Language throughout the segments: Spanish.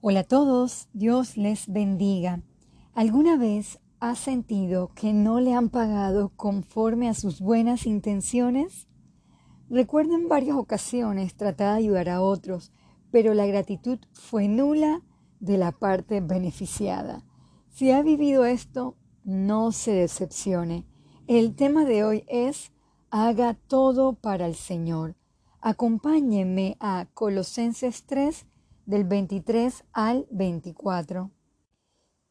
Hola a todos, Dios les bendiga. ¿Alguna vez ha sentido que no le han pagado conforme a sus buenas intenciones? Recuerdo en varias ocasiones tratar de ayudar a otros, pero la gratitud fue nula de la parte beneficiada. Si ha vivido esto, no se decepcione. El tema de hoy es haga todo para el Señor. Acompáñenme a Colosenses 3 del 23 al 24.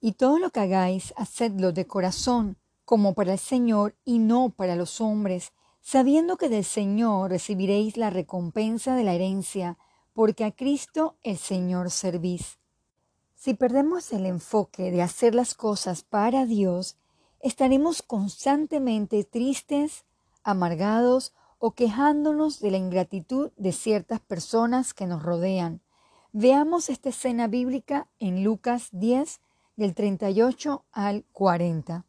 Y todo lo que hagáis, hacedlo de corazón, como para el Señor y no para los hombres, sabiendo que del Señor recibiréis la recompensa de la herencia, porque a Cristo el Señor servís. Si perdemos el enfoque de hacer las cosas para Dios, estaremos constantemente tristes, amargados o quejándonos de la ingratitud de ciertas personas que nos rodean Veamos esta escena bíblica en Lucas 10, del 38 al 40.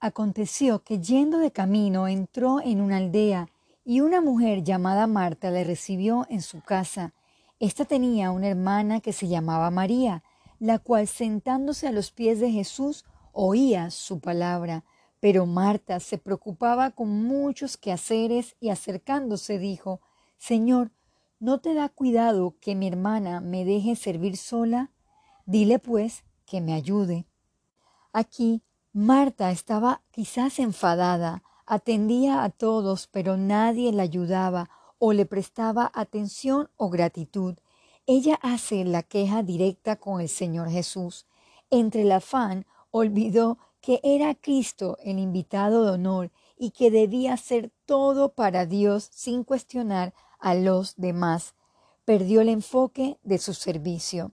Aconteció que yendo de camino entró en una aldea y una mujer llamada Marta le recibió en su casa. Esta tenía una hermana que se llamaba María, la cual sentándose a los pies de Jesús oía su palabra. Pero Marta se preocupaba con muchos quehaceres y acercándose dijo, Señor, ¿No te da cuidado que mi hermana me deje servir sola? Dile pues que me ayude. Aquí Marta estaba quizás enfadada, atendía a todos, pero nadie la ayudaba o le prestaba atención o gratitud. Ella hace la queja directa con el Señor Jesús. Entre el afán olvidó que era Cristo el invitado de honor y que debía hacer todo para Dios sin cuestionar a los demás. Perdió el enfoque de su servicio.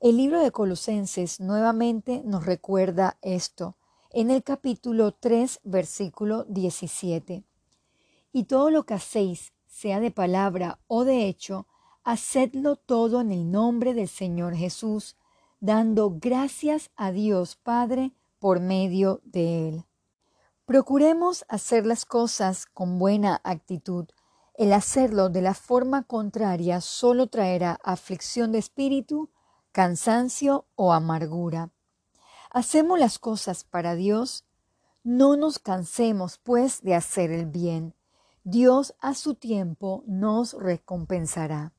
El libro de Colosenses nuevamente nos recuerda esto en el capítulo 3, versículo 17. Y todo lo que hacéis, sea de palabra o de hecho, hacedlo todo en el nombre del Señor Jesús, dando gracias a Dios Padre por medio de Él. Procuremos hacer las cosas con buena actitud, el hacerlo de la forma contraria solo traerá aflicción de espíritu, cansancio o amargura. Hacemos las cosas para Dios, no nos cansemos pues de hacer el bien. Dios a su tiempo nos recompensará.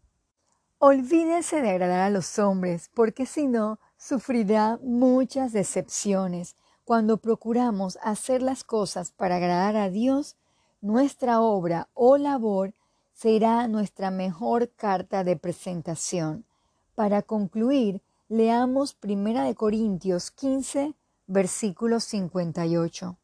Olvídese de agradar a los hombres, porque si no, sufrirá muchas decepciones. Cuando procuramos hacer las cosas para agradar a Dios, nuestra obra o labor será nuestra mejor carta de presentación. Para concluir, leamos 1 Corintios 15, versículo 58.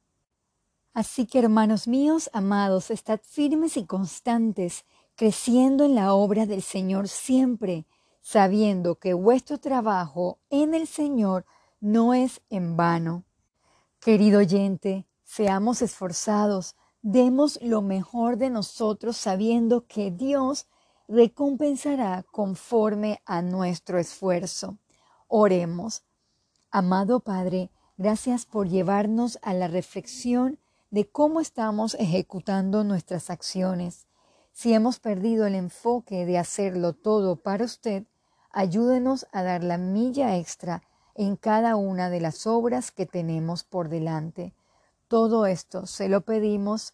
Así que, hermanos míos, amados, estad firmes y constantes, creciendo en la obra del Señor siempre, sabiendo que vuestro trabajo en el Señor no es en vano. Querido oyente, seamos esforzados, Demos lo mejor de nosotros sabiendo que Dios recompensará conforme a nuestro esfuerzo. Oremos. Amado Padre, gracias por llevarnos a la reflexión de cómo estamos ejecutando nuestras acciones. Si hemos perdido el enfoque de hacerlo todo para usted, ayúdenos a dar la milla extra en cada una de las obras que tenemos por delante. Todo esto se lo pedimos